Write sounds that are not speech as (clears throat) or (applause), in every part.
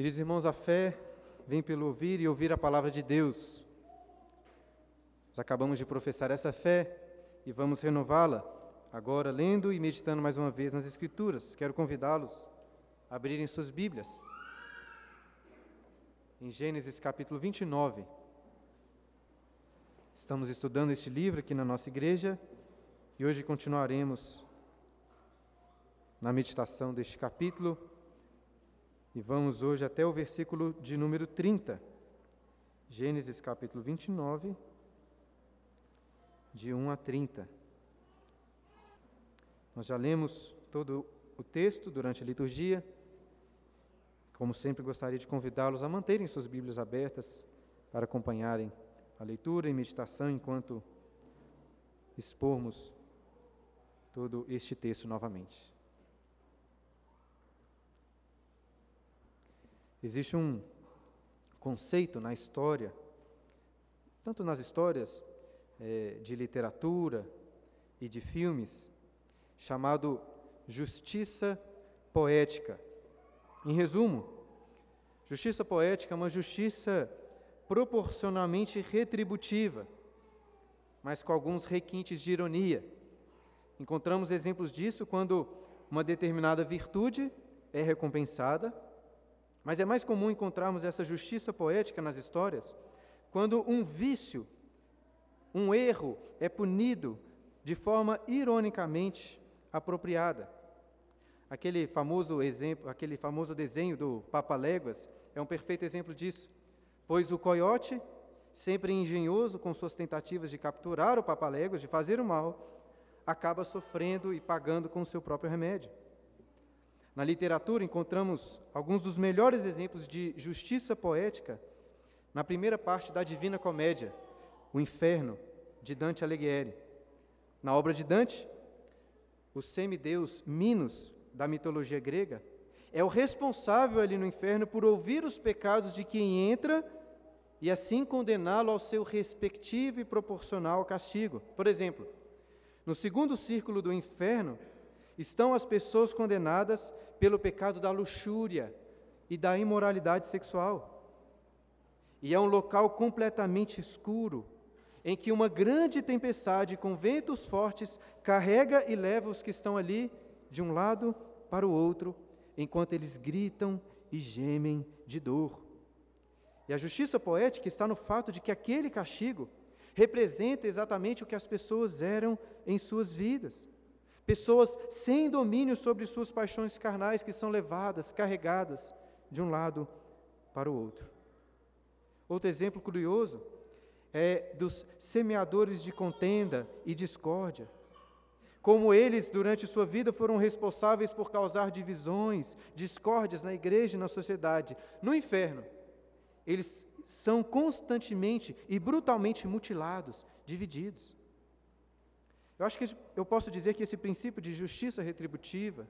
Queridos irmãos, a fé vem pelo ouvir e ouvir a palavra de Deus. Nós acabamos de professar essa fé e vamos renová-la agora, lendo e meditando mais uma vez nas Escrituras. Quero convidá-los a abrirem suas Bíblias. Em Gênesis capítulo 29. Estamos estudando este livro aqui na nossa igreja e hoje continuaremos na meditação deste capítulo e vamos hoje até o versículo de número 30. Gênesis capítulo 29, de 1 a 30. Nós já lemos todo o texto durante a liturgia. Como sempre, gostaria de convidá-los a manterem suas Bíblias abertas para acompanharem a leitura e meditação enquanto expormos todo este texto novamente. Existe um conceito na história, tanto nas histórias é, de literatura e de filmes, chamado justiça poética. Em resumo, justiça poética é uma justiça proporcionalmente retributiva, mas com alguns requintes de ironia. Encontramos exemplos disso quando uma determinada virtude é recompensada, mas é mais comum encontrarmos essa justiça poética nas histórias quando um vício, um erro é punido de forma ironicamente apropriada. Aquele famoso exemplo, aquele famoso desenho do Papa Léguas é um perfeito exemplo disso pois o coiote, sempre engenhoso com suas tentativas de capturar o papaléguas, de fazer o mal, acaba sofrendo e pagando com o seu próprio remédio. Na literatura encontramos alguns dos melhores exemplos de justiça poética na primeira parte da Divina Comédia, O Inferno, de Dante Alighieri. Na obra de Dante, o semideus Minos, da mitologia grega, é o responsável ali no inferno por ouvir os pecados de quem entra e assim condená-lo ao seu respectivo e proporcional castigo. Por exemplo, no segundo círculo do inferno estão as pessoas condenadas pelo pecado da luxúria e da imoralidade sexual. E é um local completamente escuro, em que uma grande tempestade com ventos fortes carrega e leva os que estão ali de um lado para o outro, enquanto eles gritam e gemem de dor. E a justiça poética está no fato de que aquele castigo representa exatamente o que as pessoas eram em suas vidas. Pessoas sem domínio sobre suas paixões carnais que são levadas, carregadas de um lado para o outro. Outro exemplo curioso é dos semeadores de contenda e discórdia. Como eles, durante sua vida, foram responsáveis por causar divisões, discórdias na igreja e na sociedade. No inferno, eles são constantemente e brutalmente mutilados, divididos. Eu acho que eu posso dizer que esse princípio de justiça retributiva,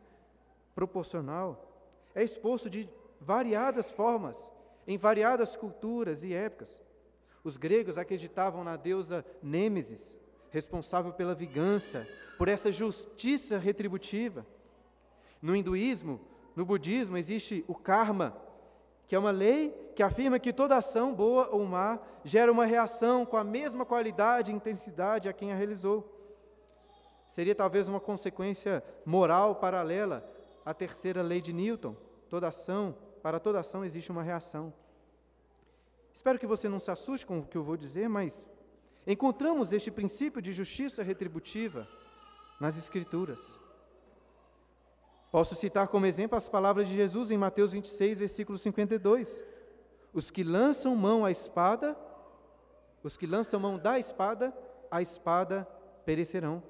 proporcional, é exposto de variadas formas, em variadas culturas e épocas. Os gregos acreditavam na deusa Nêmesis, responsável pela vingança, por essa justiça retributiva. No hinduísmo, no budismo, existe o karma, que é uma lei que afirma que toda ação, boa ou má, gera uma reação com a mesma qualidade e intensidade a quem a realizou. Seria talvez uma consequência moral paralela à terceira lei de Newton. Toda ação, para toda ação existe uma reação. Espero que você não se assuste com o que eu vou dizer, mas encontramos este princípio de justiça retributiva nas Escrituras. Posso citar como exemplo as palavras de Jesus em Mateus 26, versículo 52. Os que lançam mão à espada, os que lançam mão da espada, a espada perecerão.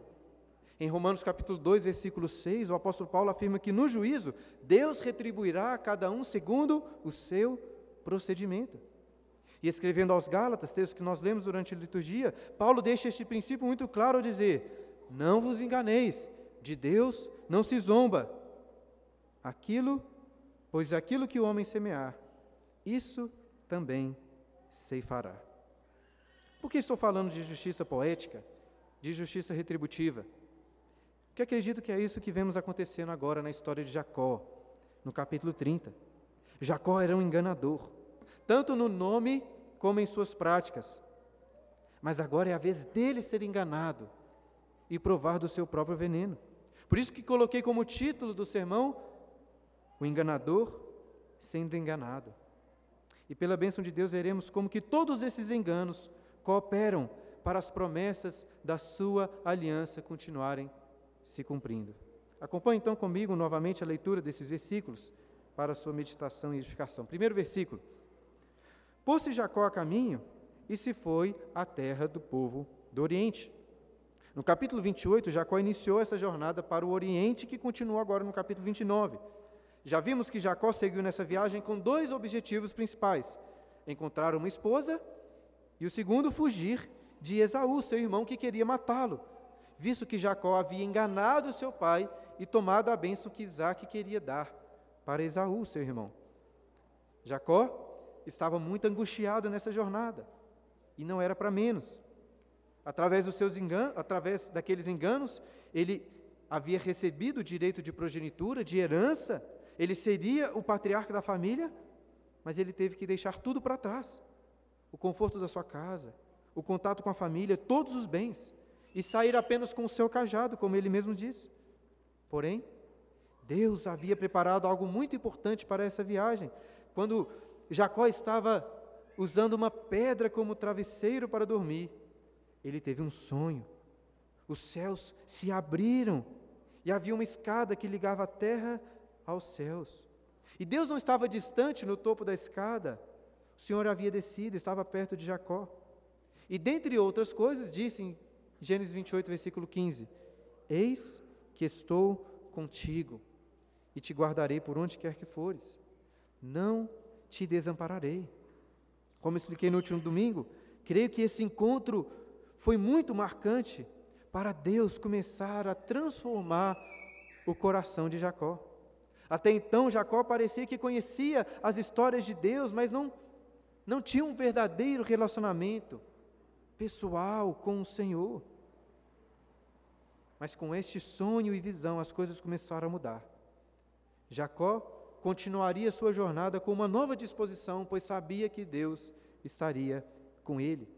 Em Romanos capítulo 2, versículo 6, o apóstolo Paulo afirma que no juízo Deus retribuirá a cada um segundo o seu procedimento. E escrevendo aos Gálatas, texto que nós lemos durante a liturgia, Paulo deixa este princípio muito claro ao dizer: Não vos enganeis, de Deus não se zomba Aquilo, pois aquilo que o homem semear, isso também ceifará. Por que estou falando de justiça poética, de justiça retributiva? Porque acredito que é isso que vemos acontecendo agora na história de Jacó, no capítulo 30. Jacó era um enganador, tanto no nome como em suas práticas. Mas agora é a vez dele ser enganado e provar do seu próprio veneno. Por isso que coloquei como título do sermão o enganador sendo enganado. E pela bênção de Deus veremos como que todos esses enganos cooperam para as promessas da sua aliança continuarem se cumprindo. Acompanhe então comigo novamente a leitura desses versículos para sua meditação e edificação. Primeiro versículo. Pôs-se Jacó a caminho e se foi à terra do povo do Oriente. No capítulo 28, Jacó iniciou essa jornada para o Oriente, que continua agora no capítulo 29. Já vimos que Jacó seguiu nessa viagem com dois objetivos principais: encontrar uma esposa e o segundo, fugir de Esaú, seu irmão que queria matá-lo, visto que Jacó havia enganado seu pai e tomado a bênção que Isaac queria dar para Esaú, seu irmão. Jacó estava muito angustiado nessa jornada e não era para menos. Através dos seus enganos, através daqueles enganos, ele havia recebido o direito de progenitura, de herança, ele seria o patriarca da família, mas ele teve que deixar tudo para trás. O conforto da sua casa, o contato com a família, todos os bens, e sair apenas com o seu cajado, como ele mesmo disse. Porém, Deus havia preparado algo muito importante para essa viagem. Quando Jacó estava usando uma pedra como travesseiro para dormir, ele teve um sonho. Os céus se abriram e havia uma escada que ligava a terra aos céus. E Deus não estava distante no topo da escada, o Senhor havia descido, estava perto de Jacó. E dentre outras coisas, disse Gênesis 28, versículo 15: Eis que estou contigo e te guardarei por onde quer que fores. Não te desampararei. Como expliquei no último domingo, creio que esse encontro foi muito marcante para Deus começar a transformar o coração de Jacó. Até então, Jacó parecia que conhecia as histórias de Deus, mas não, não tinha um verdadeiro relacionamento pessoal com o Senhor. Mas com este sonho e visão, as coisas começaram a mudar. Jacó continuaria sua jornada com uma nova disposição, pois sabia que Deus estaria com ele.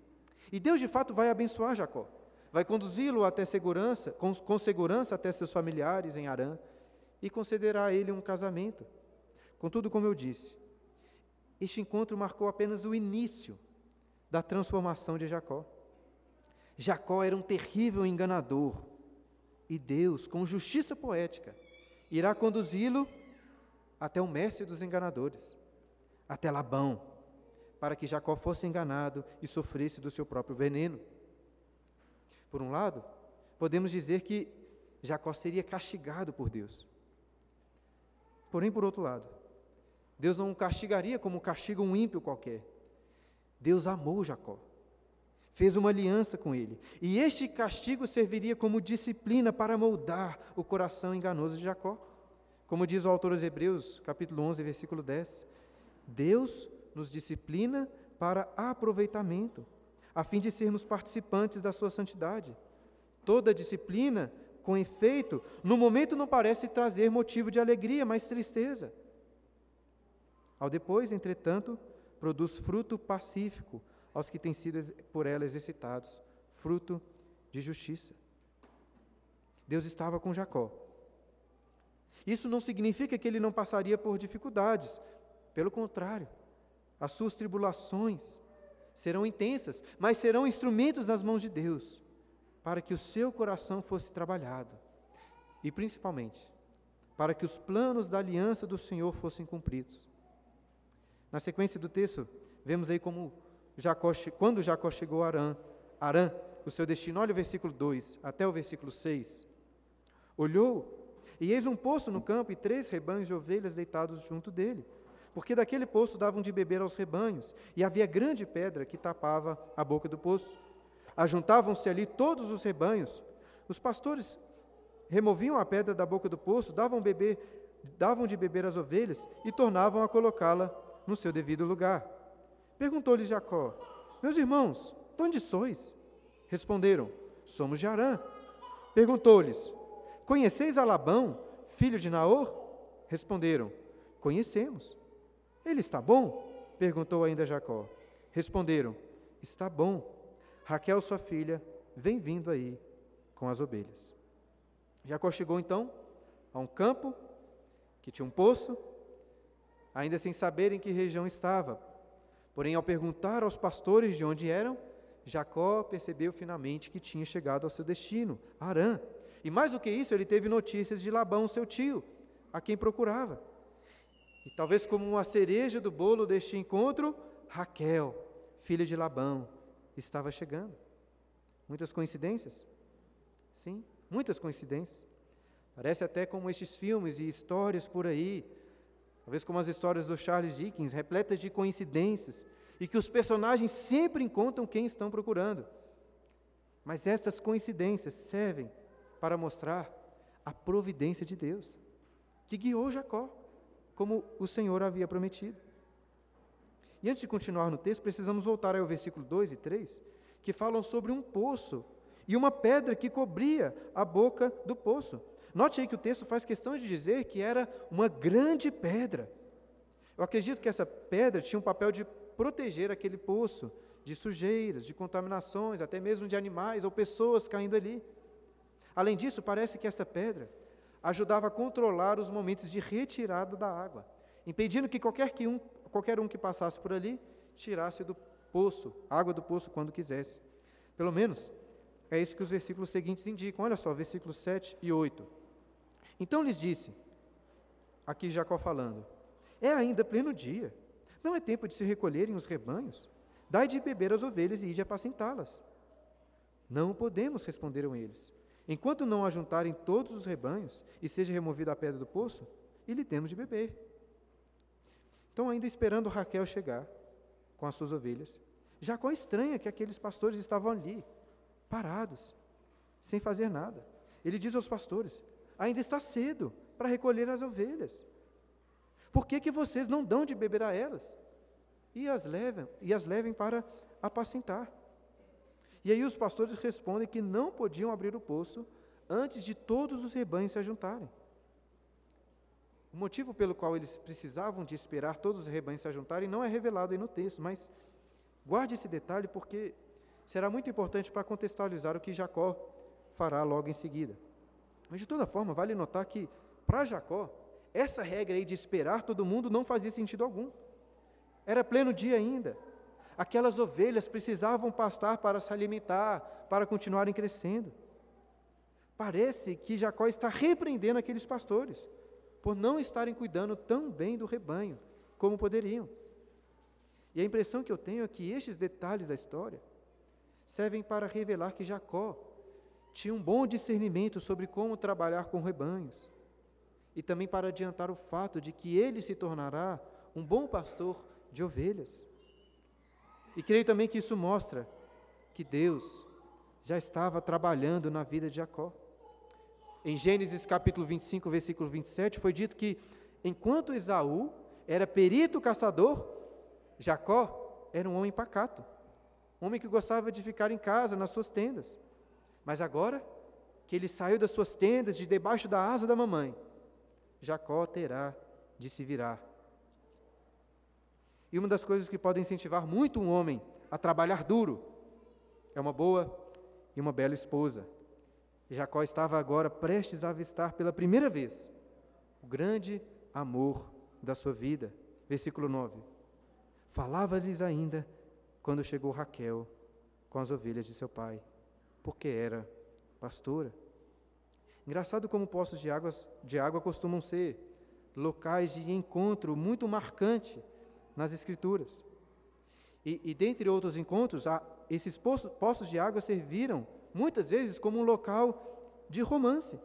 E Deus de fato vai abençoar Jacó. Vai conduzi-lo até segurança, com, com segurança até seus familiares em Arã e concederá a ele um casamento. Contudo, como eu disse, este encontro marcou apenas o início da transformação de Jacó. Jacó era um terrível enganador, e Deus, com justiça poética, irá conduzi-lo até o mestre dos enganadores, até Labão, para que Jacó fosse enganado e sofresse do seu próprio veneno. Por um lado, podemos dizer que Jacó seria castigado por Deus. Porém, por outro lado, Deus não o castigaria como castiga um ímpio qualquer. Deus amou Jacó, fez uma aliança com ele, e este castigo serviria como disciplina para moldar o coração enganoso de Jacó. Como diz o autor aos Hebreus, capítulo 11, versículo 10, Deus nos disciplina para aproveitamento, a fim de sermos participantes da sua santidade. Toda disciplina, com efeito, no momento não parece trazer motivo de alegria, mas tristeza. Ao depois, entretanto, produz fruto pacífico aos que têm sido por ela exercitados, fruto de justiça. Deus estava com Jacó, isso não significa que ele não passaria por dificuldades. Pelo contrário, as suas tribulações serão intensas, mas serão instrumentos nas mãos de Deus para que o seu coração fosse trabalhado e, principalmente, para que os planos da aliança do Senhor fossem cumpridos. Na sequência do texto, vemos aí como Jacó, quando Jacó chegou a Arã, Arã, o seu destino, olha o versículo 2 até o versículo 6. Olhou e eis um poço no campo e três rebanhos de ovelhas deitados junto dele. Porque daquele poço davam de beber aos rebanhos, e havia grande pedra que tapava a boca do poço. Ajuntavam-se ali todos os rebanhos. Os pastores removiam a pedra da boca do poço, davam, beber, davam de beber às ovelhas e tornavam a colocá-la no seu devido lugar. Perguntou-lhes Jacó: Meus irmãos, de onde sois? Responderam: Somos de Arã. Perguntou-lhes: Conheceis a Labão, filho de Naor? Responderam: Conhecemos. Ele está bom? perguntou ainda Jacó. Responderam: Está bom. Raquel, sua filha, vem vindo aí com as ovelhas. Jacó chegou então a um campo que tinha um poço, ainda sem saber em que região estava. Porém, ao perguntar aos pastores de onde eram, Jacó percebeu finalmente que tinha chegado ao seu destino, Arã. E mais do que isso, ele teve notícias de Labão, seu tio, a quem procurava. E talvez como uma cereja do bolo deste encontro, Raquel, filha de Labão, estava chegando. Muitas coincidências? Sim, muitas coincidências. Parece até como estes filmes e histórias por aí, talvez como as histórias do Charles Dickens, repletas de coincidências, e que os personagens sempre encontram quem estão procurando. Mas estas coincidências servem para mostrar a providência de Deus, que guiou Jacó, como o Senhor havia prometido. E antes de continuar no texto, precisamos voltar ao versículo 2 e 3, que falam sobre um poço e uma pedra que cobria a boca do poço. Note aí que o texto faz questão de dizer que era uma grande pedra. Eu acredito que essa pedra tinha um papel de proteger aquele poço de sujeiras, de contaminações, até mesmo de animais ou pessoas caindo ali. Além disso, parece que essa pedra ajudava a controlar os momentos de retirada da água, impedindo que qualquer, que um, qualquer um que passasse por ali tirasse do poço, água do poço quando quisesse. Pelo menos é isso que os versículos seguintes indicam. Olha só, versículos 7 e 8. Então lhes disse, aqui Jacó falando: É ainda pleno dia, não é tempo de se recolherem os rebanhos? Dai de beber as ovelhas e ide apacentá-las. Não podemos, responderam eles. Enquanto não ajuntarem todos os rebanhos e seja removida a pedra do poço, lhe temos de beber. Então, ainda esperando Raquel chegar com as suas ovelhas, Jacó estranha que aqueles pastores estavam ali, parados, sem fazer nada. Ele diz aos pastores: ainda está cedo para recolher as ovelhas. Por que, que vocês não dão de beber a elas? E as levem, e as levem para apacentar. E aí os pastores respondem que não podiam abrir o poço antes de todos os rebanhos se ajuntarem. O motivo pelo qual eles precisavam de esperar todos os rebanhos se ajuntarem não é revelado aí no texto, mas guarde esse detalhe porque será muito importante para contextualizar o que Jacó fará logo em seguida. Mas de toda forma, vale notar que para Jacó, essa regra aí de esperar todo mundo não fazia sentido algum. Era pleno dia ainda. Aquelas ovelhas precisavam pastar para se alimentar, para continuarem crescendo. Parece que Jacó está repreendendo aqueles pastores por não estarem cuidando tão bem do rebanho como poderiam. E a impressão que eu tenho é que estes detalhes da história servem para revelar que Jacó tinha um bom discernimento sobre como trabalhar com rebanhos, e também para adiantar o fato de que ele se tornará um bom pastor de ovelhas. E creio também que isso mostra que Deus já estava trabalhando na vida de Jacó. Em Gênesis capítulo 25, versículo 27, foi dito que enquanto Esaú era perito caçador, Jacó era um homem pacato, um homem que gostava de ficar em casa, nas suas tendas. Mas agora que ele saiu das suas tendas, de debaixo da asa da mamãe, Jacó terá de se virar. E uma das coisas que pode incentivar muito um homem a trabalhar duro é uma boa e uma bela esposa. Jacó estava agora prestes a avistar pela primeira vez o grande amor da sua vida. Versículo 9. Falava-lhes ainda quando chegou Raquel com as ovelhas de seu pai, porque era pastora. Engraçado como poços de, águas, de água costumam ser locais de encontro muito marcante nas Escrituras. E, e dentre outros encontros, esses poços, poços de água serviram muitas vezes como um local de romance,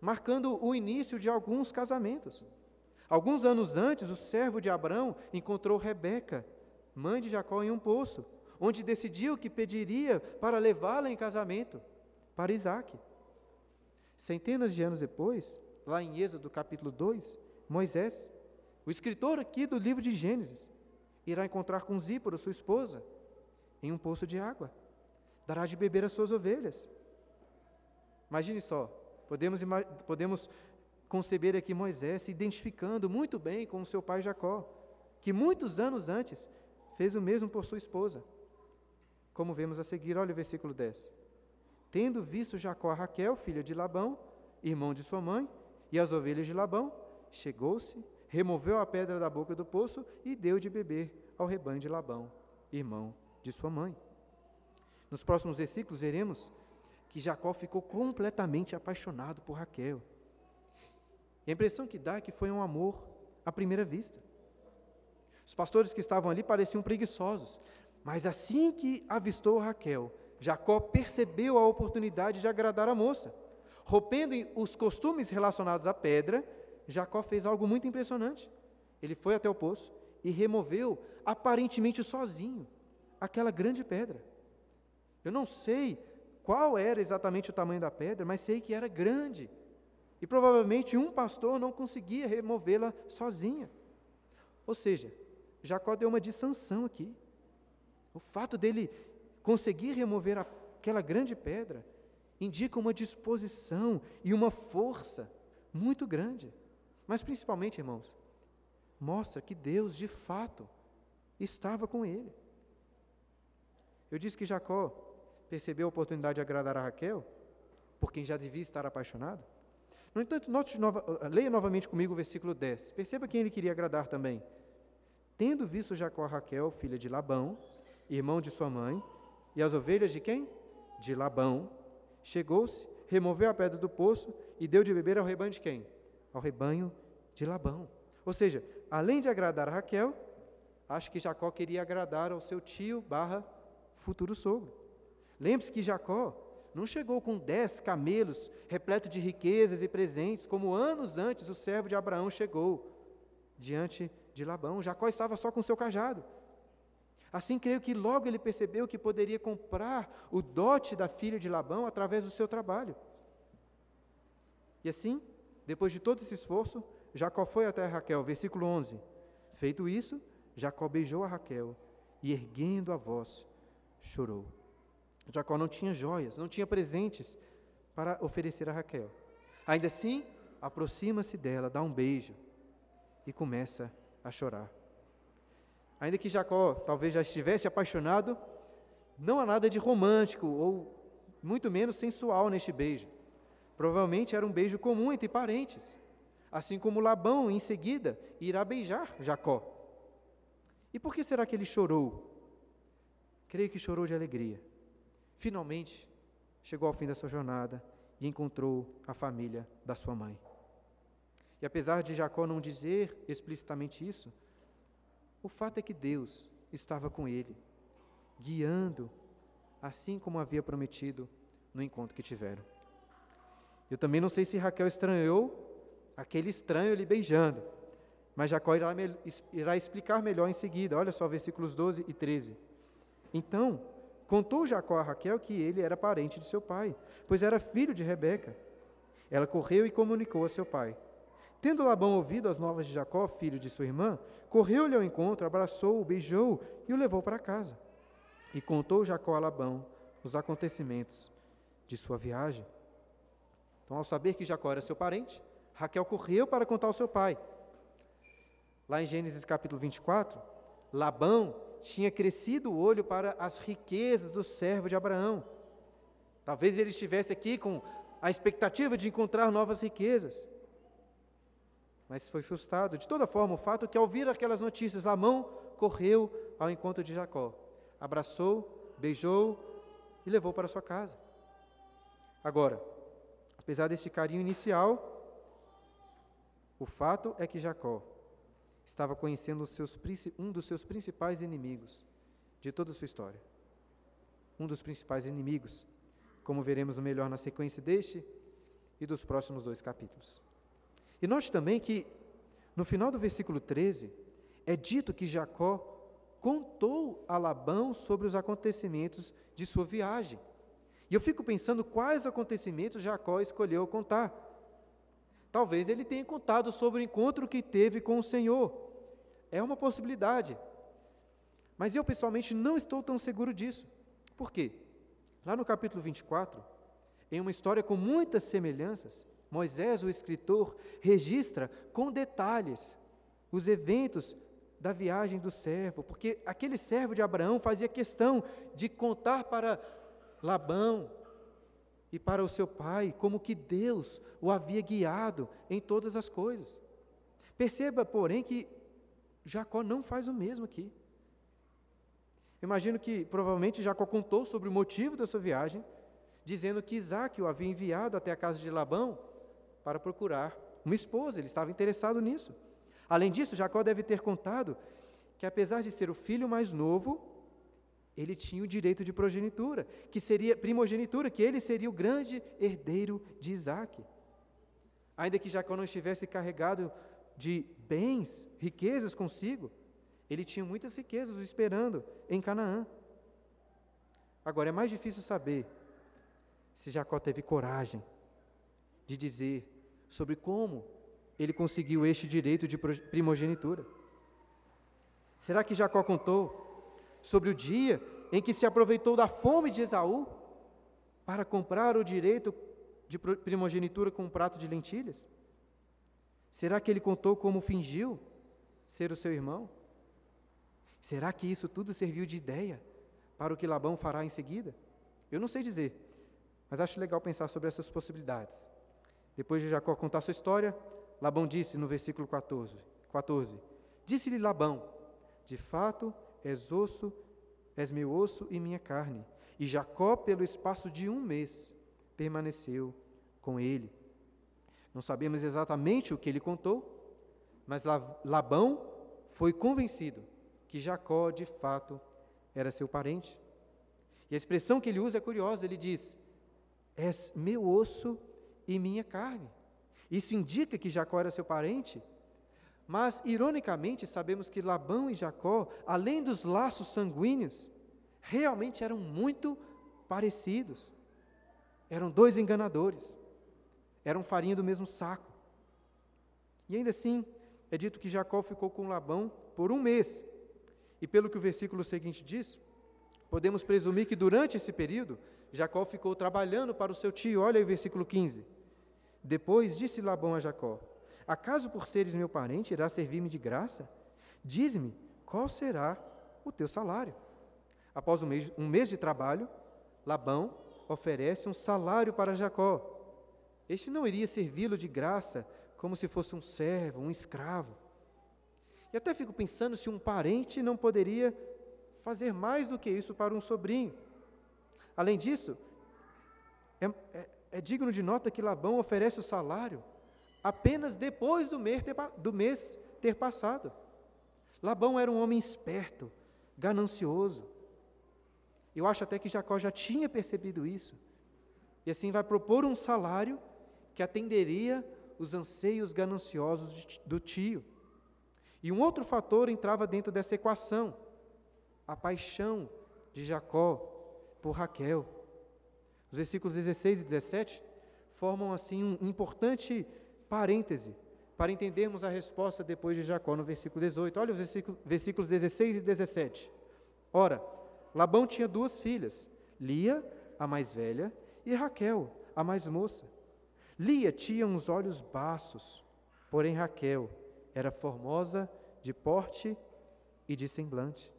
marcando o início de alguns casamentos. Alguns anos antes, o servo de Abraão encontrou Rebeca, mãe de Jacó, em um poço, onde decidiu que pediria para levá-la em casamento para Isaac. Centenas de anos depois, lá em Êxodo capítulo 2, Moisés, o escritor aqui do livro de Gênesis, irá encontrar com Zípora, sua esposa, em um poço de água. Dará de beber às suas ovelhas. Imagine só, podemos, podemos conceber aqui Moisés se identificando muito bem com seu pai Jacó, que muitos anos antes fez o mesmo por sua esposa. Como vemos a seguir, olha o versículo 10. Tendo visto Jacó a Raquel, filha de Labão, irmão de sua mãe, e as ovelhas de Labão, chegou-se, removeu a pedra da boca do poço e deu de beber ao rebanho de Labão, irmão de sua mãe. Nos próximos versículos veremos que Jacó ficou completamente apaixonado por Raquel. E a impressão que dá é que foi um amor à primeira vista. Os pastores que estavam ali pareciam preguiçosos, mas assim que avistou Raquel, Jacó percebeu a oportunidade de agradar a moça. Rompendo os costumes relacionados à pedra, Jacó fez algo muito impressionante. Ele foi até o poço e removeu, aparentemente sozinho, aquela grande pedra. Eu não sei qual era exatamente o tamanho da pedra, mas sei que era grande. E provavelmente um pastor não conseguia removê-la sozinha. Ou seja, Jacó deu uma dissanção aqui. O fato dele conseguir remover aquela grande pedra indica uma disposição e uma força muito grande. Mas principalmente, irmãos, mostra que Deus de fato estava com ele. Eu disse que Jacó percebeu a oportunidade de agradar a Raquel, por quem já devia estar apaixonado. No entanto, note nova, leia novamente comigo o versículo 10. Perceba quem ele queria agradar também. Tendo visto Jacó a Raquel, filha de Labão, irmão de sua mãe, e as ovelhas de quem? De Labão, chegou-se, removeu a pedra do poço e deu de beber ao rebanho de quem? Ao rebanho de Labão. Ou seja, além de agradar a Raquel, acho que Jacó queria agradar ao seu tio barra futuro sogro. Lembre-se que Jacó não chegou com dez camelos repletos de riquezas e presentes, como anos antes o servo de Abraão chegou diante de Labão. Jacó estava só com seu cajado. Assim, creio que logo ele percebeu que poderia comprar o dote da filha de Labão através do seu trabalho. E assim, depois de todo esse esforço, Jacó foi até Raquel, versículo 11. Feito isso, Jacó beijou a Raquel e, erguendo a voz, chorou. Jacó não tinha joias, não tinha presentes para oferecer a Raquel. Ainda assim, aproxima-se dela, dá um beijo e começa a chorar. Ainda que Jacó talvez já estivesse apaixonado, não há nada de romântico ou muito menos sensual neste beijo. Provavelmente era um beijo comum entre parentes, assim como Labão em seguida irá beijar Jacó. E por que será que ele chorou? Creio que chorou de alegria. Finalmente, chegou ao fim da sua jornada e encontrou a família da sua mãe. E apesar de Jacó não dizer explicitamente isso, o fato é que Deus estava com ele, guiando, assim como havia prometido no encontro que tiveram. Eu também não sei se Raquel estranhou aquele estranho lhe beijando, mas Jacó irá, irá explicar melhor em seguida. Olha só, versículos 12 e 13. Então, Contou Jacó a Raquel que ele era parente de seu pai, pois era filho de Rebeca. Ela correu e comunicou a seu pai. Tendo Labão ouvido as novas de Jacó, filho de sua irmã, correu-lhe ao encontro, abraçou-o, beijou e o levou para casa. E contou Jacó a Labão os acontecimentos de sua viagem. Então, ao saber que Jacó era seu parente, Raquel correu para contar ao seu pai. Lá em Gênesis capítulo 24, Labão tinha crescido o olho para as riquezas do servo de Abraão. Talvez ele estivesse aqui com a expectativa de encontrar novas riquezas. Mas foi frustrado. De toda forma, o fato é que ao ouvir aquelas notícias, Lamão correu ao encontro de Jacó, abraçou, beijou e levou para sua casa. Agora, apesar deste carinho inicial, o fato é que Jacó estava conhecendo seus, um dos seus principais inimigos de toda a sua história. Um dos principais inimigos, como veremos melhor na sequência deste e dos próximos dois capítulos. E note também que, no final do versículo 13, é dito que Jacó contou a Labão sobre os acontecimentos de sua viagem. E eu fico pensando quais acontecimentos Jacó escolheu contar. Talvez ele tenha contado sobre o encontro que teve com o Senhor. É uma possibilidade. Mas eu pessoalmente não estou tão seguro disso. Por quê? Lá no capítulo 24, em uma história com muitas semelhanças, Moisés, o escritor, registra com detalhes os eventos da viagem do servo, porque aquele servo de Abraão fazia questão de contar para Labão e para o seu pai como que Deus o havia guiado em todas as coisas. Perceba, porém, que Jacó não faz o mesmo aqui. Imagino que provavelmente Jacó contou sobre o motivo da sua viagem, dizendo que Isaac o havia enviado até a casa de Labão para procurar uma esposa, ele estava interessado nisso. Além disso, Jacó deve ter contado que, apesar de ser o filho mais novo, ele tinha o direito de progenitura, que seria primogenitura, que ele seria o grande herdeiro de Isaac. Ainda que Jacó não estivesse carregado de bens, riquezas consigo, ele tinha muitas riquezas o esperando em Canaã. Agora, é mais difícil saber se Jacó teve coragem de dizer sobre como ele conseguiu este direito de primogenitura? Será que Jacó contou sobre o dia em que se aproveitou da fome de Esaú para comprar o direito de primogenitura com um prato de lentilhas? Será que ele contou como fingiu ser o seu irmão? Será que isso tudo serviu de ideia para o que Labão fará em seguida? Eu não sei dizer, mas acho legal pensar sobre essas possibilidades. Depois de Jacó contar sua história, Labão disse no versículo 14: 14 Disse-lhe Labão: De fato, és osso, és meu osso e minha carne. E Jacó, pelo espaço de um mês, permaneceu com ele. Não sabemos exatamente o que ele contou, mas Labão foi convencido que Jacó, de fato, era seu parente. E a expressão que ele usa é curiosa: ele diz: És meu osso e minha carne. Isso indica que Jacó era seu parente, mas, ironicamente, sabemos que Labão e Jacó, além dos laços sanguíneos, realmente eram muito parecidos. Eram dois enganadores, eram farinha do mesmo saco. E ainda assim, é dito que Jacó ficou com Labão por um mês. E pelo que o versículo seguinte diz, podemos presumir que durante esse período, Jacó ficou trabalhando para o seu tio. Olha aí o versículo 15. Depois disse Labão a Jacó: Acaso por seres meu parente irá servir-me de graça? Diz-me qual será o teu salário. Após um mês, um mês de trabalho, Labão oferece um salário para Jacó. Este não iria servi-lo de graça como se fosse um servo, um escravo. E até fico pensando se um parente não poderia fazer mais do que isso para um sobrinho. Além disso, é, é, é digno de nota que Labão oferece o salário apenas depois do mês ter, do mês ter passado. Labão era um homem esperto, ganancioso. Eu acho até que Jacó já tinha percebido isso. E assim vai propor um salário que atenderia os anseios gananciosos do tio. E um outro fator entrava dentro dessa equação: a paixão de Jacó por Raquel. Os versículos 16 e 17 formam assim um importante parêntese para entendermos a resposta depois de Jacó no versículo 18. Olha os versículos, versículos 16 e 17. Ora, Labão tinha duas filhas, Lia, a mais velha, e Raquel, a mais moça. Lia tinha uns olhos baços, porém Raquel era formosa de porte e de semblante.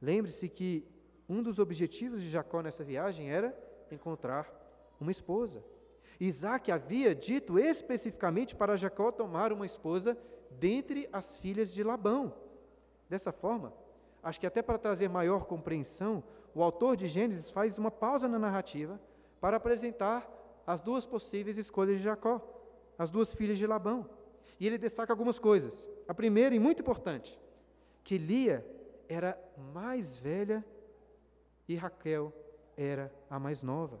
Lembre-se que um dos objetivos de Jacó nessa viagem era encontrar uma esposa. Isaac havia dito especificamente para Jacó tomar uma esposa dentre as filhas de Labão. Dessa forma, acho que até para trazer maior compreensão, o autor de Gênesis faz uma pausa na narrativa para apresentar as duas possíveis escolhas de Jacó, as duas filhas de Labão. E ele destaca algumas coisas. A primeira, e muito importante, que Lia era mais velha e Raquel era a mais nova.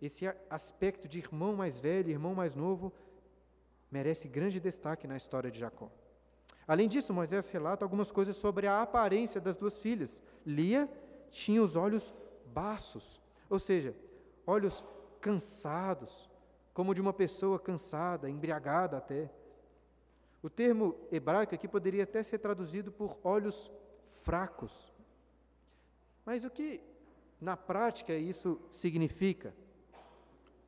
Esse aspecto de irmão mais velho e irmão mais novo merece grande destaque na história de Jacó. Além disso, Moisés relata algumas coisas sobre a aparência das duas filhas. Lia tinha os olhos baços, ou seja, olhos cansados, como de uma pessoa cansada, embriagada até. O termo hebraico aqui poderia até ser traduzido por olhos fracos. Mas o que na prática isso significa?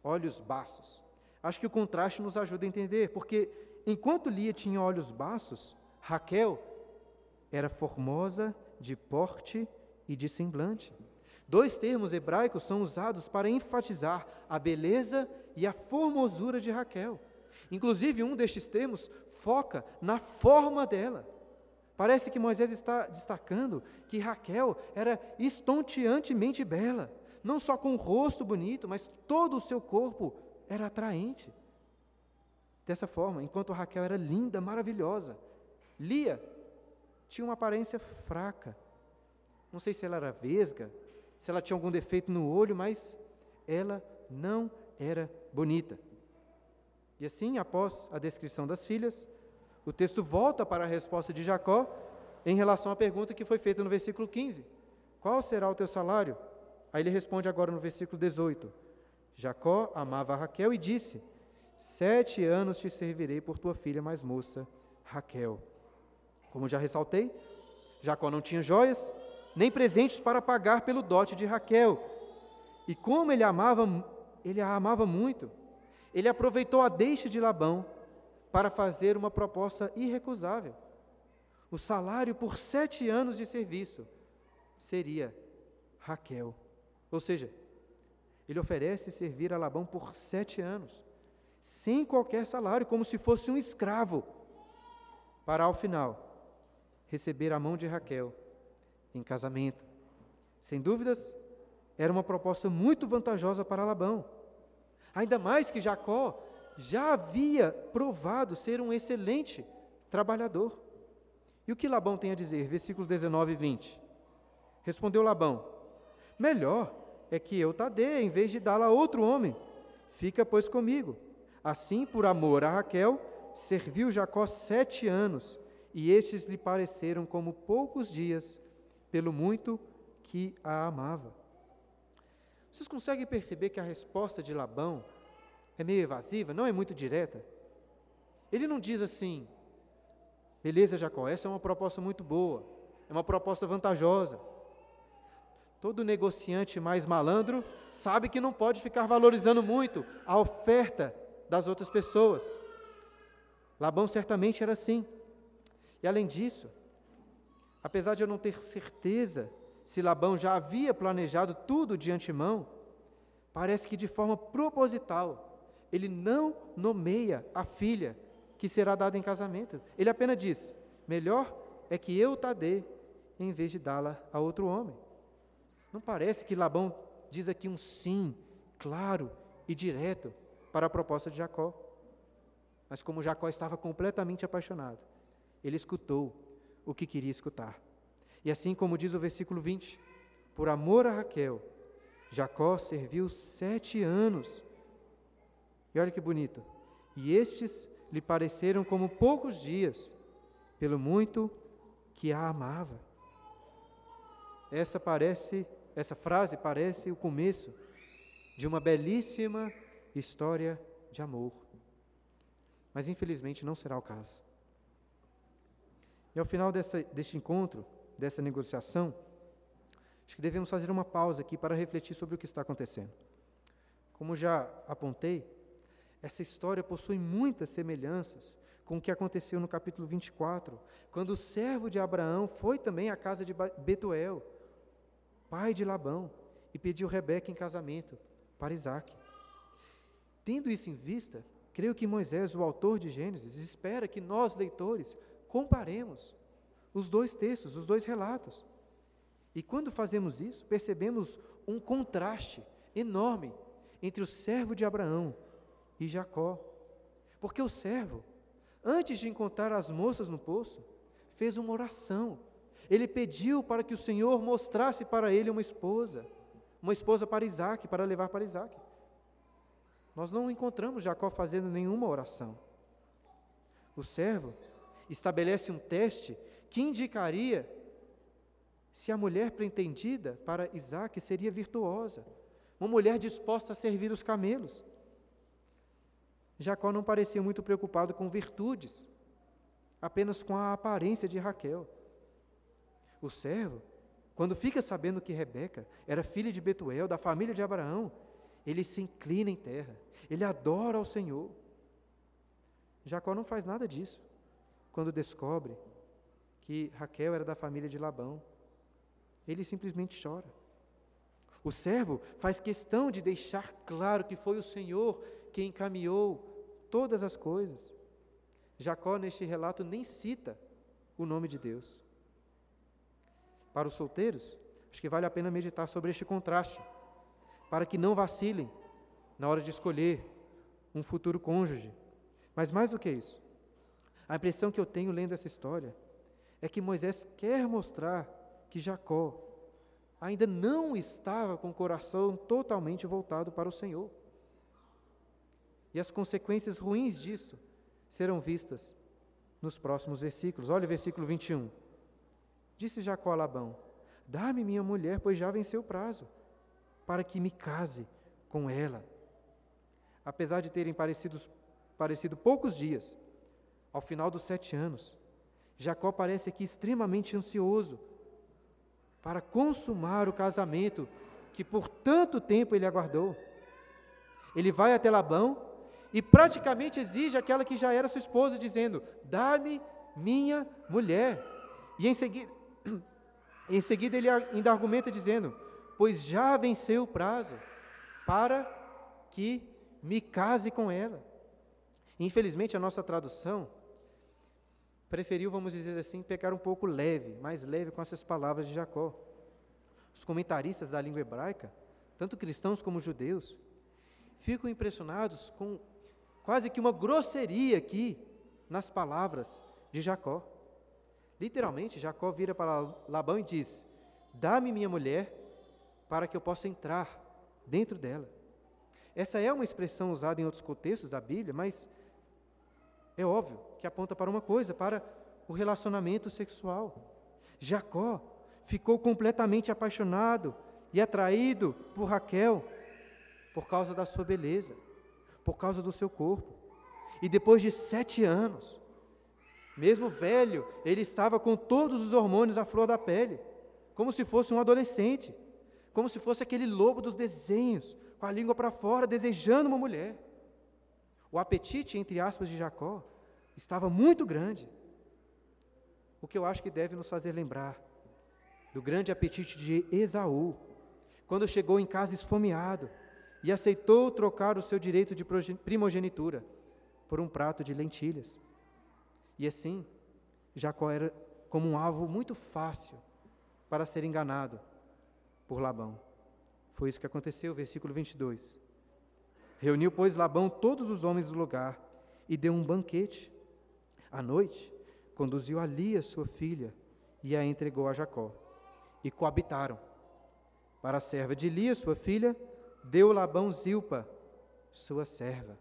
Olhos baços. Acho que o contraste nos ajuda a entender, porque enquanto Lia tinha olhos baços, Raquel era formosa de porte e de semblante. Dois termos hebraicos são usados para enfatizar a beleza e a formosura de Raquel. Inclusive, um destes termos foca na forma dela. Parece que Moisés está destacando que Raquel era estonteantemente bela, não só com o rosto bonito, mas todo o seu corpo era atraente. Dessa forma, enquanto Raquel era linda, maravilhosa, Lia tinha uma aparência fraca. Não sei se ela era vesga, se ela tinha algum defeito no olho, mas ela não era bonita. E assim, após a descrição das filhas, o texto volta para a resposta de Jacó em relação à pergunta que foi feita no versículo 15: Qual será o teu salário? Aí ele responde agora no versículo 18: Jacó amava Raquel e disse: Sete anos te servirei por tua filha mais moça, Raquel. Como já ressaltei, Jacó não tinha joias, nem presentes para pagar pelo dote de Raquel. E como ele amava, ele a amava muito, ele aproveitou a deixa de Labão para fazer uma proposta irrecusável. O salário por sete anos de serviço seria Raquel. Ou seja, ele oferece servir a Labão por sete anos, sem qualquer salário, como se fosse um escravo, para ao final receber a mão de Raquel em casamento. Sem dúvidas, era uma proposta muito vantajosa para Labão. Ainda mais que Jacó já havia provado ser um excelente trabalhador. E o que Labão tem a dizer? Versículo 19 e 20. Respondeu Labão: Melhor é que eu te dê, em vez de dá-la a outro homem. Fica, pois, comigo. Assim, por amor a Raquel, serviu Jacó sete anos, e estes lhe pareceram como poucos dias, pelo muito que a amava. Vocês conseguem perceber que a resposta de Labão é meio evasiva, não é muito direta? Ele não diz assim: beleza, Jacó, essa é uma proposta muito boa, é uma proposta vantajosa. Todo negociante mais malandro sabe que não pode ficar valorizando muito a oferta das outras pessoas. Labão certamente era assim. E além disso, apesar de eu não ter certeza se Labão já havia planejado tudo de antemão, parece que de forma proposital ele não nomeia a filha que será dada em casamento. Ele apenas diz: melhor é que eu te dê, em vez de dá-la a outro homem. Não parece que Labão diz aqui um sim claro e direto para a proposta de Jacó. Mas como Jacó estava completamente apaixonado, ele escutou o que queria escutar. E assim como diz o versículo 20, por amor a Raquel, Jacó serviu sete anos. E olha que bonito. E estes lhe pareceram como poucos dias, pelo muito que a amava. Essa parece, essa frase parece o começo de uma belíssima história de amor. Mas infelizmente não será o caso. E ao final dessa, deste encontro, dessa negociação, acho que devemos fazer uma pausa aqui para refletir sobre o que está acontecendo. Como já apontei, essa história possui muitas semelhanças com o que aconteceu no capítulo 24, quando o servo de Abraão foi também à casa de Betuel, pai de Labão, e pediu Rebeca em casamento para Isaac. Tendo isso em vista, creio que Moisés, o autor de Gênesis, espera que nós, leitores, comparemos os dois textos, os dois relatos. E quando fazemos isso, percebemos um contraste enorme entre o servo de Abraão e Jacó. Porque o servo, antes de encontrar as moças no poço, fez uma oração. Ele pediu para que o Senhor mostrasse para ele uma esposa, uma esposa para Isaac, para levar para Isaac. Nós não encontramos Jacó fazendo nenhuma oração. O servo estabelece um teste que indicaria se a mulher pretendida para Isaac seria virtuosa, uma mulher disposta a servir os camelos. Jacó não parecia muito preocupado com virtudes, apenas com a aparência de Raquel. O servo, quando fica sabendo que Rebeca era filha de Betuel, da família de Abraão, ele se inclina em terra, ele adora ao Senhor. Jacó não faz nada disso quando descobre que Raquel era da família de Labão. Ele simplesmente chora. O servo faz questão de deixar claro que foi o Senhor quem encaminhou todas as coisas. Jacó, neste relato, nem cita o nome de Deus. Para os solteiros, acho que vale a pena meditar sobre este contraste, para que não vacilem na hora de escolher um futuro cônjuge. Mas mais do que isso, a impressão que eu tenho lendo essa história é que Moisés quer mostrar que Jacó ainda não estava com o coração totalmente voltado para o Senhor. E as consequências ruins disso serão vistas nos próximos versículos. Olha o versículo 21. Disse Jacó a Labão: Dá-me minha mulher, pois já venceu o prazo, para que me case com ela. Apesar de terem parecido, parecido poucos dias, ao final dos sete anos, Jacó parece aqui extremamente ansioso para consumar o casamento que por tanto tempo ele aguardou. Ele vai até Labão e praticamente exige aquela que já era sua esposa, dizendo: Dá-me minha mulher. E em seguida, (clears throat) em seguida ele ainda argumenta dizendo: Pois já venceu o prazo para que me case com ela. Infelizmente, a nossa tradução preferiu, vamos dizer assim, pecar um pouco leve, mais leve com essas palavras de Jacó. Os comentaristas da língua hebraica, tanto cristãos como judeus, ficam impressionados com quase que uma grosseria aqui nas palavras de Jacó. Literalmente, Jacó vira para Labão e diz: Dá-me minha mulher para que eu possa entrar dentro dela. Essa é uma expressão usada em outros contextos da Bíblia, mas é óbvio que aponta para uma coisa, para o relacionamento sexual. Jacó ficou completamente apaixonado e atraído por Raquel por causa da sua beleza por causa do seu corpo. E depois de sete anos, mesmo velho, ele estava com todos os hormônios à flor da pele, como se fosse um adolescente, como se fosse aquele lobo dos desenhos, com a língua para fora, desejando uma mulher. O apetite, entre aspas, de Jacó estava muito grande. O que eu acho que deve nos fazer lembrar do grande apetite de Esaú, quando chegou em casa esfomeado, e aceitou trocar o seu direito de primogenitura por um prato de lentilhas. E assim, Jacó era como um alvo muito fácil para ser enganado por Labão. Foi isso que aconteceu, versículo 22. Reuniu, pois, Labão todos os homens do lugar e deu um banquete. À noite, conduziu a Lia, sua filha, e a entregou a Jacó. E coabitaram. Para a serva de Lia, sua filha, deu Labão Zilpa, sua serva.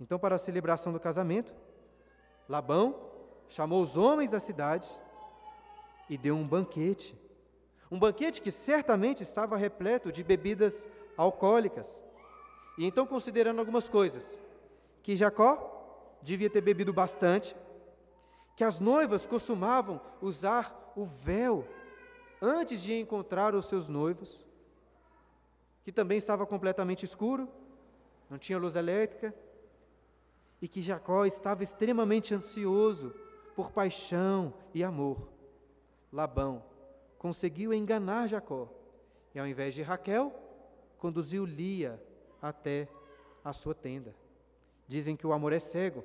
Então, para a celebração do casamento, Labão chamou os homens da cidade e deu um banquete. Um banquete que certamente estava repleto de bebidas alcoólicas. E então, considerando algumas coisas, que Jacó devia ter bebido bastante, que as noivas costumavam usar o véu antes de encontrar os seus noivos, que também estava completamente escuro, não tinha luz elétrica, e que Jacó estava extremamente ansioso por paixão e amor. Labão conseguiu enganar Jacó, e ao invés de Raquel, conduziu Lia até a sua tenda. Dizem que o amor é cego,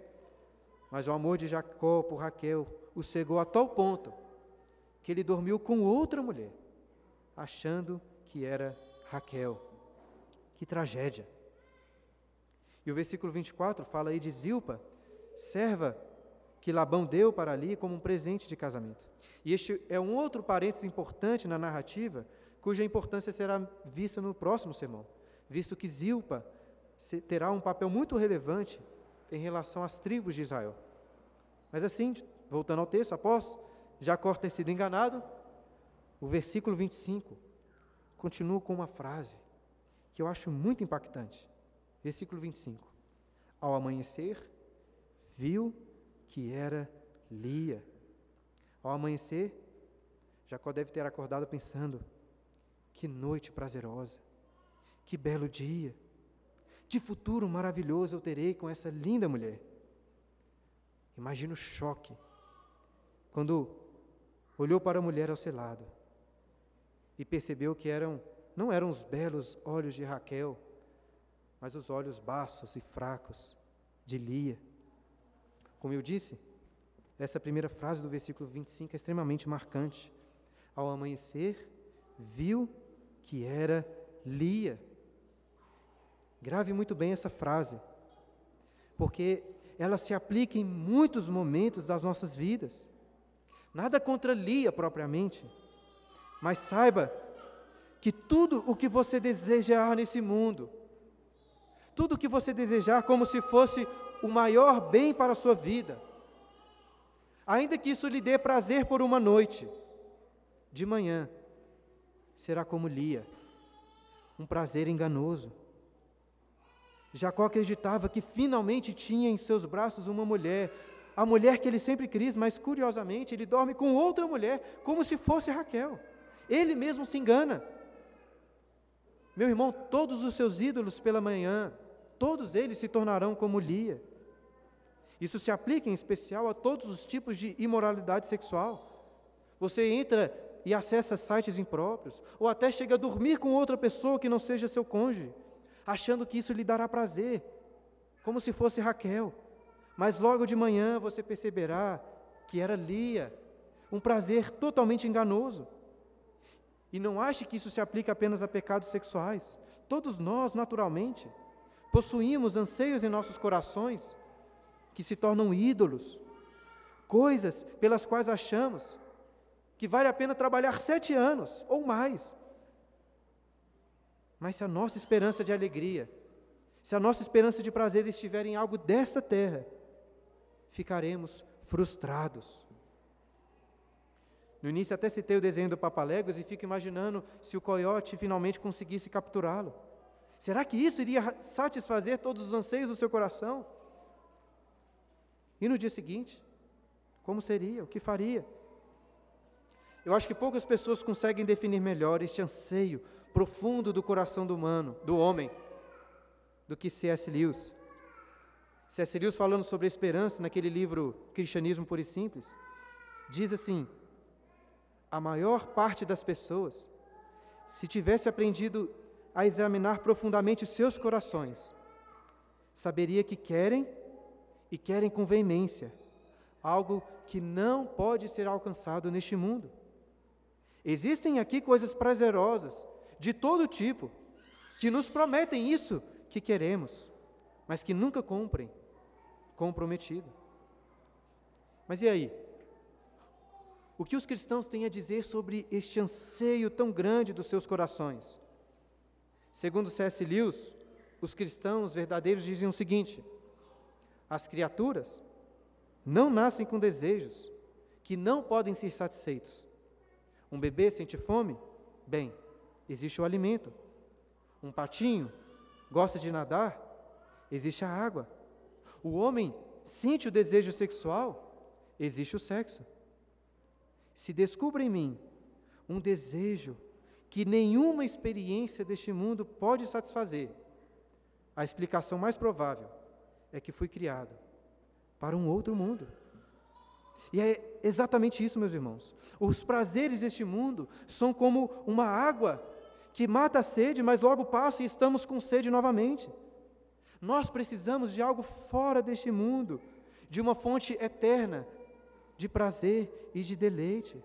mas o amor de Jacó por Raquel o cegou a tal ponto que ele dormiu com outra mulher, achando que era Raquel. Que tragédia. E o versículo 24 fala aí de Zilpa, serva que Labão deu para ali como um presente de casamento. E este é um outro parênteses importante na narrativa, cuja importância será vista no próximo sermão, visto que Zilpa terá um papel muito relevante em relação às tribos de Israel. Mas assim, voltando ao texto, após Jacó ter sido enganado, o versículo 25 continua com uma frase que eu acho muito impactante. Versículo 25. Ao amanhecer, viu que era Lia. Ao amanhecer, Jacó deve ter acordado pensando: que noite prazerosa, que belo dia, que futuro maravilhoso eu terei com essa linda mulher. Imagina o choque quando olhou para a mulher ao seu lado e percebeu que eram não eram os belos olhos de Raquel, mas os olhos baços e fracos de Lia. Como eu disse, essa primeira frase do versículo 25 é extremamente marcante. Ao amanhecer, viu que era Lia. Grave muito bem essa frase, porque ela se aplica em muitos momentos das nossas vidas. Nada contra Lia propriamente, mas saiba que tudo o que você desejar nesse mundo, tudo o que você desejar como se fosse o maior bem para a sua vida, ainda que isso lhe dê prazer por uma noite, de manhã, será como Lia, um prazer enganoso. Jacó acreditava que finalmente tinha em seus braços uma mulher, a mulher que ele sempre quis, mas curiosamente ele dorme com outra mulher, como se fosse Raquel. Ele mesmo se engana. Meu irmão, todos os seus ídolos pela manhã, todos eles se tornarão como Lia. Isso se aplica em especial a todos os tipos de imoralidade sexual. Você entra e acessa sites impróprios, ou até chega a dormir com outra pessoa que não seja seu cônjuge, achando que isso lhe dará prazer, como se fosse Raquel. Mas logo de manhã você perceberá que era Lia, um prazer totalmente enganoso. E não ache que isso se aplica apenas a pecados sexuais. Todos nós, naturalmente, possuímos anseios em nossos corações que se tornam ídolos, coisas pelas quais achamos que vale a pena trabalhar sete anos ou mais. Mas se a nossa esperança de alegria, se a nossa esperança de prazer estiver em algo desta terra, ficaremos frustrados. No início até citei o desenho do Papaléguas e fico imaginando se o coiote finalmente conseguisse capturá-lo. Será que isso iria satisfazer todos os anseios do seu coração? E no dia seguinte, como seria? O que faria? Eu acho que poucas pessoas conseguem definir melhor este anseio profundo do coração do humano, do homem, do que C.S. Lewis. C.S. Lewis falando sobre a esperança naquele livro Cristianismo Puro e Simples, diz assim: a maior parte das pessoas, se tivesse aprendido a examinar profundamente seus corações, saberia que querem e querem com veemência algo que não pode ser alcançado neste mundo. Existem aqui coisas prazerosas, de todo tipo, que nos prometem isso que queremos, mas que nunca cumprem comprometido. Mas e aí? O que os cristãos têm a dizer sobre este anseio tão grande dos seus corações? Segundo C.S. Lewis, os cristãos verdadeiros dizem o seguinte: as criaturas não nascem com desejos que não podem ser satisfeitos. Um bebê sente fome? Bem, existe o alimento. Um patinho gosta de nadar? Existe a água. O homem sente o desejo sexual? Existe o sexo. Se descubra em mim um desejo que nenhuma experiência deste mundo pode satisfazer, a explicação mais provável é que fui criado para um outro mundo. E é exatamente isso, meus irmãos. Os prazeres deste mundo são como uma água que mata a sede, mas logo passa e estamos com sede novamente. Nós precisamos de algo fora deste mundo, de uma fonte eterna de prazer e de deleite.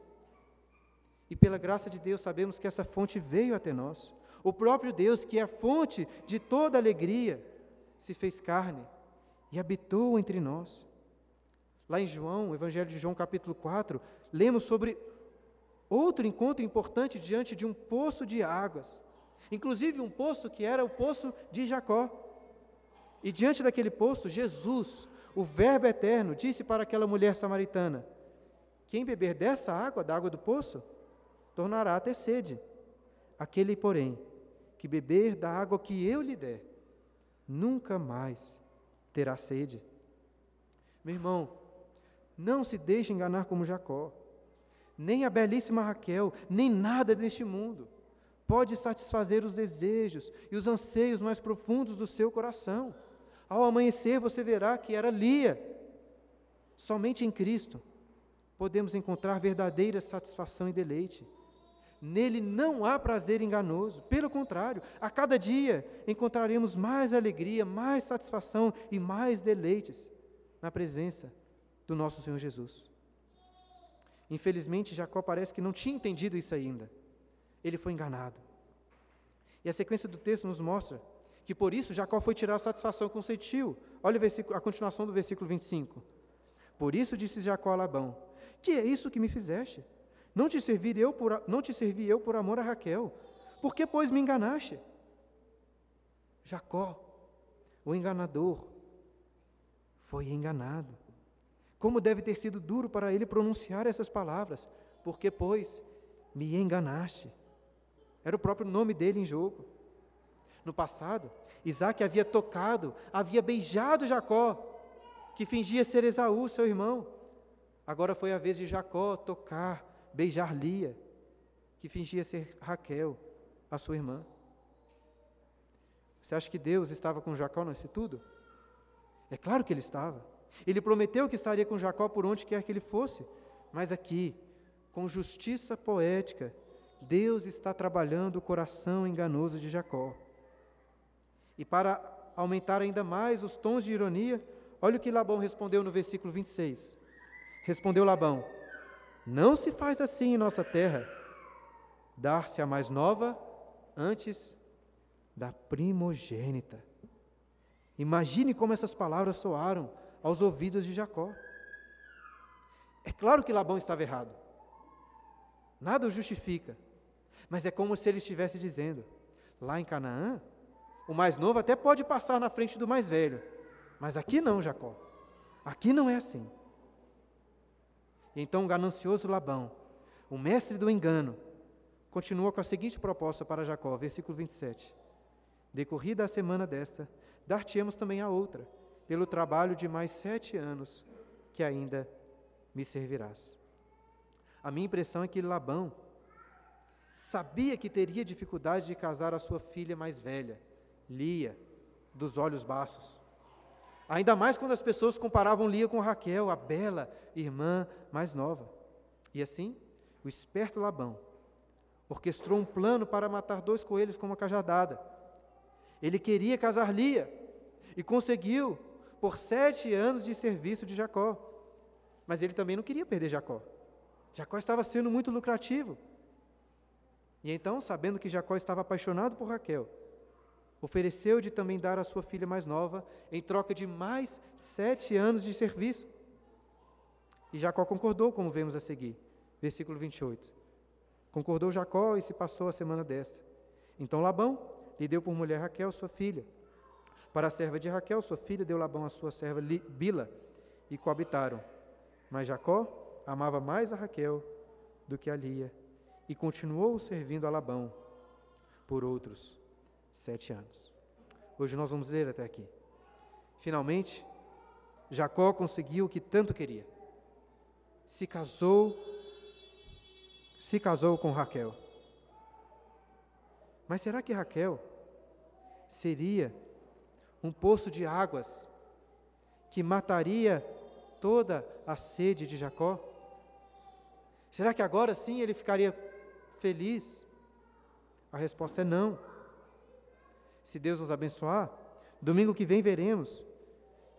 E pela graça de Deus sabemos que essa fonte veio até nós. O próprio Deus, que é a fonte de toda alegria, se fez carne e habitou entre nós. Lá em João, Evangelho de João, capítulo 4, lemos sobre outro encontro importante diante de um poço de águas. Inclusive um poço que era o poço de Jacó. E diante daquele poço, Jesus, o Verbo eterno, disse para aquela mulher samaritana: Quem beber dessa água, da água do poço, tornará a ter sede. Aquele, porém, que beber da água que eu lhe der, nunca mais terá sede. Meu irmão, não se deixe enganar como Jacó. Nem a belíssima Raquel, nem nada deste mundo pode satisfazer os desejos e os anseios mais profundos do seu coração. Ao amanhecer você verá que era Lia. Somente em Cristo podemos encontrar verdadeira satisfação e deleite. Nele não há prazer enganoso, pelo contrário, a cada dia encontraremos mais alegria, mais satisfação e mais deleites na presença do nosso Senhor Jesus. Infelizmente, Jacó parece que não tinha entendido isso ainda. Ele foi enganado. E a sequência do texto nos mostra que por isso Jacó foi tirar satisfação com seu tio. Olha a continuação do versículo 25. Por isso disse Jacó a Labão: Que é isso que me fizeste? Não te servi eu por, não te servi eu por amor a Raquel. Por que, pois, me enganaste? Jacó, o enganador, foi enganado. Como deve ter sido duro para ele pronunciar essas palavras? Porque, pois, me enganaste. Era o próprio nome dele em jogo. No passado, Isaac havia tocado, havia beijado Jacó, que fingia ser Esaú, seu irmão. Agora foi a vez de Jacó tocar, beijar Lia, que fingia ser Raquel, a sua irmã. Você acha que Deus estava com Jacó nesse tudo? É claro que ele estava. Ele prometeu que estaria com Jacó por onde quer que ele fosse. Mas aqui, com justiça poética, Deus está trabalhando o coração enganoso de Jacó. E para aumentar ainda mais os tons de ironia, olha o que Labão respondeu no versículo 26. Respondeu Labão: Não se faz assim em nossa terra, dar-se a mais nova antes da primogênita. Imagine como essas palavras soaram aos ouvidos de Jacó. É claro que Labão estava errado. Nada o justifica. Mas é como se ele estivesse dizendo: lá em Canaã, o mais novo até pode passar na frente do mais velho, mas aqui não, Jacó. Aqui não é assim. E então o ganancioso Labão, o mestre do engano, continua com a seguinte proposta para Jacó, versículo 27. Decorrida a semana desta, dar-te-emos também a outra, pelo trabalho de mais sete anos que ainda me servirás. A minha impressão é que Labão sabia que teria dificuldade de casar a sua filha mais velha, Lia, dos olhos baços. Ainda mais quando as pessoas comparavam Lia com Raquel, a bela irmã mais nova. E assim, o esperto Labão orquestrou um plano para matar dois coelhos com uma cajadada. Ele queria casar Lia e conseguiu por sete anos de serviço de Jacó. Mas ele também não queria perder Jacó. Jacó estava sendo muito lucrativo. E então, sabendo que Jacó estava apaixonado por Raquel, ofereceu de também dar a sua filha mais nova em troca de mais sete anos de serviço. E Jacó concordou, como vemos a seguir. Versículo 28. Concordou Jacó e se passou a semana desta. Então Labão lhe deu por mulher Raquel, sua filha. Para a serva de Raquel, sua filha, deu Labão a sua serva Bila e coabitaram. Mas Jacó amava mais a Raquel do que a Lia e continuou servindo a Labão por outros sete anos. Hoje nós vamos ler até aqui. Finalmente, Jacó conseguiu o que tanto queria. Se casou, se casou com Raquel. Mas será que Raquel seria um poço de águas que mataria toda a sede de Jacó? Será que agora sim ele ficaria feliz? A resposta é não. Se Deus nos abençoar, domingo que vem veremos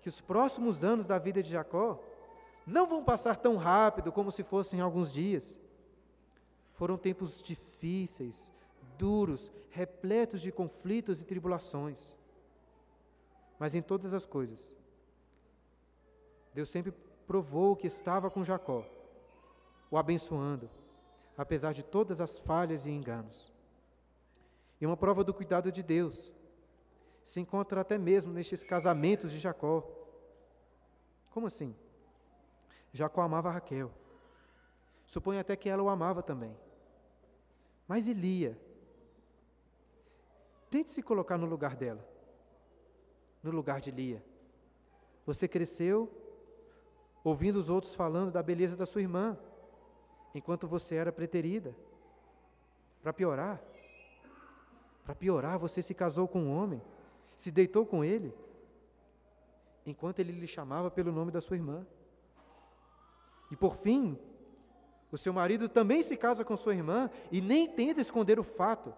que os próximos anos da vida de Jacó não vão passar tão rápido como se fossem alguns dias. Foram tempos difíceis, duros, repletos de conflitos e tribulações. Mas em todas as coisas, Deus sempre provou que estava com Jacó, o abençoando, apesar de todas as falhas e enganos. E uma prova do cuidado de Deus se encontra até mesmo nestes casamentos de Jacó. Como assim? Jacó amava Raquel. Suponho até que ela o amava também. Mas Elia, tente se colocar no lugar dela, no lugar de Lia. Você cresceu ouvindo os outros falando da beleza da sua irmã, enquanto você era preterida. Para piorar, para piorar, você se casou com um homem, se deitou com ele, enquanto ele lhe chamava pelo nome da sua irmã. E por fim, O seu marido também se casa com sua irmã e nem tenta esconder o fato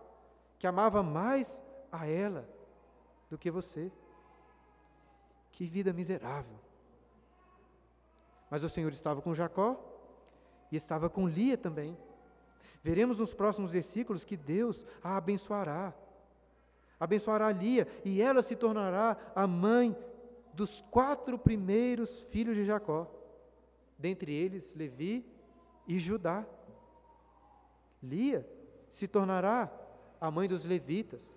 que amava mais a ela do que você. Que vida miserável. Mas o Senhor estava com Jacó e estava com Lia também. Veremos nos próximos versículos que Deus a abençoará. Abençoará Lia e ela se tornará a mãe dos quatro primeiros filhos de Jacó, dentre eles Levi e Judá. Lia se tornará a mãe dos levitas,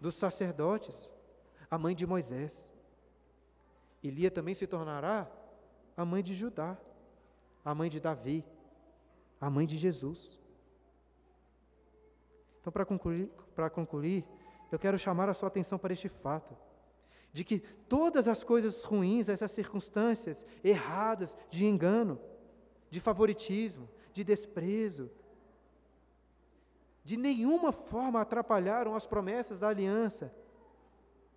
dos sacerdotes, a mãe de Moisés. E Lia também se tornará a mãe de Judá, a mãe de Davi, a mãe de Jesus. Então, para concluir, para concluir, eu quero chamar a sua atenção para este fato de que todas as coisas ruins, essas circunstâncias erradas de engano, de favoritismo, de desprezo, de nenhuma forma atrapalharam as promessas da aliança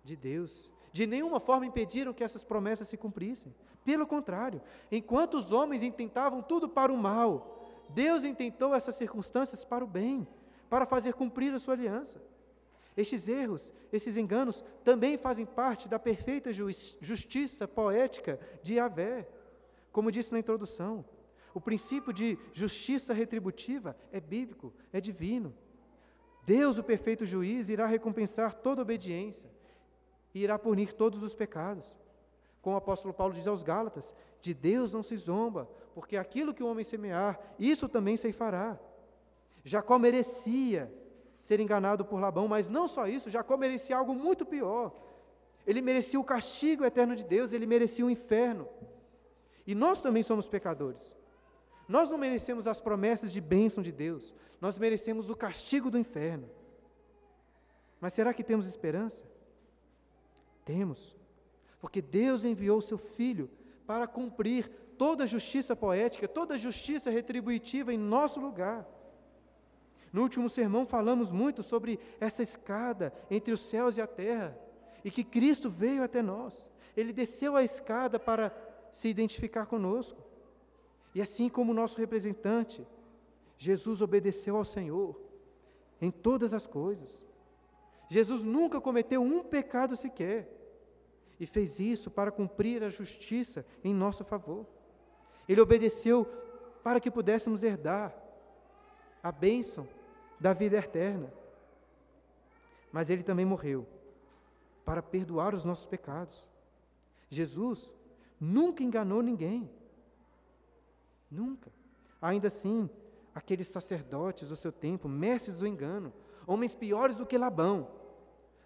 de Deus, de nenhuma forma impediram que essas promessas se cumprissem. Pelo contrário, enquanto os homens intentavam tudo para o mal, Deus intentou essas circunstâncias para o bem, para fazer cumprir a sua aliança. Estes erros, esses enganos, também fazem parte da perfeita justiça poética de Yahvé. Como disse na introdução, o princípio de justiça retributiva é bíblico, é divino. Deus, o perfeito juiz, irá recompensar toda obediência e irá punir todos os pecados. Como o apóstolo Paulo diz aos Gálatas: de Deus não se zomba, porque aquilo que o homem semear, isso também se fará. Jacó merecia ser enganado por Labão, mas não só isso, Jacó merecia algo muito pior. Ele merecia o castigo eterno de Deus, ele merecia o inferno. E nós também somos pecadores. Nós não merecemos as promessas de bênção de Deus, nós merecemos o castigo do inferno. Mas será que temos esperança? Temos, porque Deus enviou o seu Filho para cumprir toda a justiça poética, toda a justiça retributiva em nosso lugar. No último sermão falamos muito sobre essa escada entre os céus e a terra e que Cristo veio até nós. Ele desceu a escada para se identificar conosco. E assim como nosso representante, Jesus obedeceu ao Senhor em todas as coisas. Jesus nunca cometeu um pecado sequer e fez isso para cumprir a justiça em nosso favor. Ele obedeceu para que pudéssemos herdar a bênção da vida eterna. Mas ele também morreu para perdoar os nossos pecados. Jesus nunca enganou ninguém. Nunca. Ainda assim, aqueles sacerdotes do seu tempo, mestres do engano, homens piores do que Labão,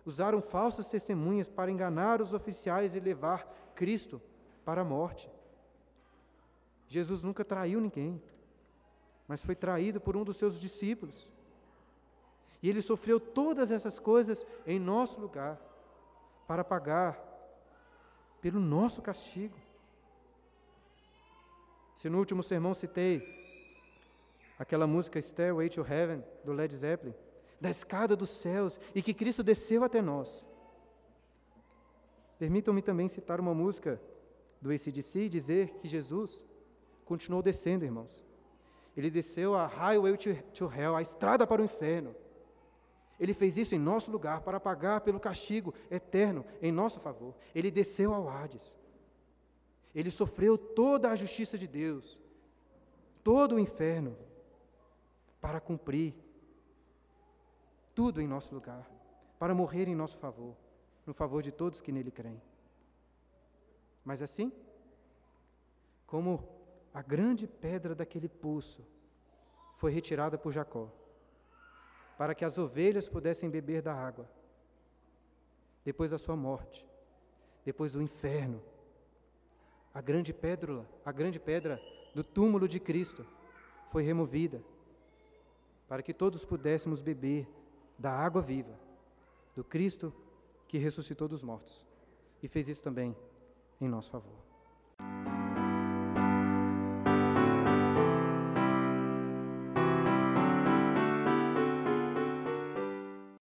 usaram falsas testemunhas para enganar os oficiais e levar Cristo para a morte. Jesus nunca traiu ninguém, mas foi traído por um dos seus discípulos. E ele sofreu todas essas coisas em nosso lugar, para pagar pelo nosso castigo. Se no último sermão citei aquela música Stairway to Heaven, do Led Zeppelin, da escada dos céus, e que Cristo desceu até nós. Permitam-me também citar uma música do ACDC e dizer que Jesus continuou descendo, irmãos. Ele desceu a Highway to Hell, a estrada para o inferno. Ele fez isso em nosso lugar para pagar pelo castigo eterno em nosso favor. Ele desceu ao Hades. Ele sofreu toda a justiça de Deus, todo o inferno, para cumprir tudo em nosso lugar, para morrer em nosso favor, no favor de todos que nele creem. Mas assim, como a grande pedra daquele poço foi retirada por Jacó, para que as ovelhas pudessem beber da água. Depois da sua morte, depois do inferno, a grande pedra, a grande pedra do túmulo de Cristo foi removida, para que todos pudéssemos beber da água viva do Cristo que ressuscitou dos mortos e fez isso também em nosso favor.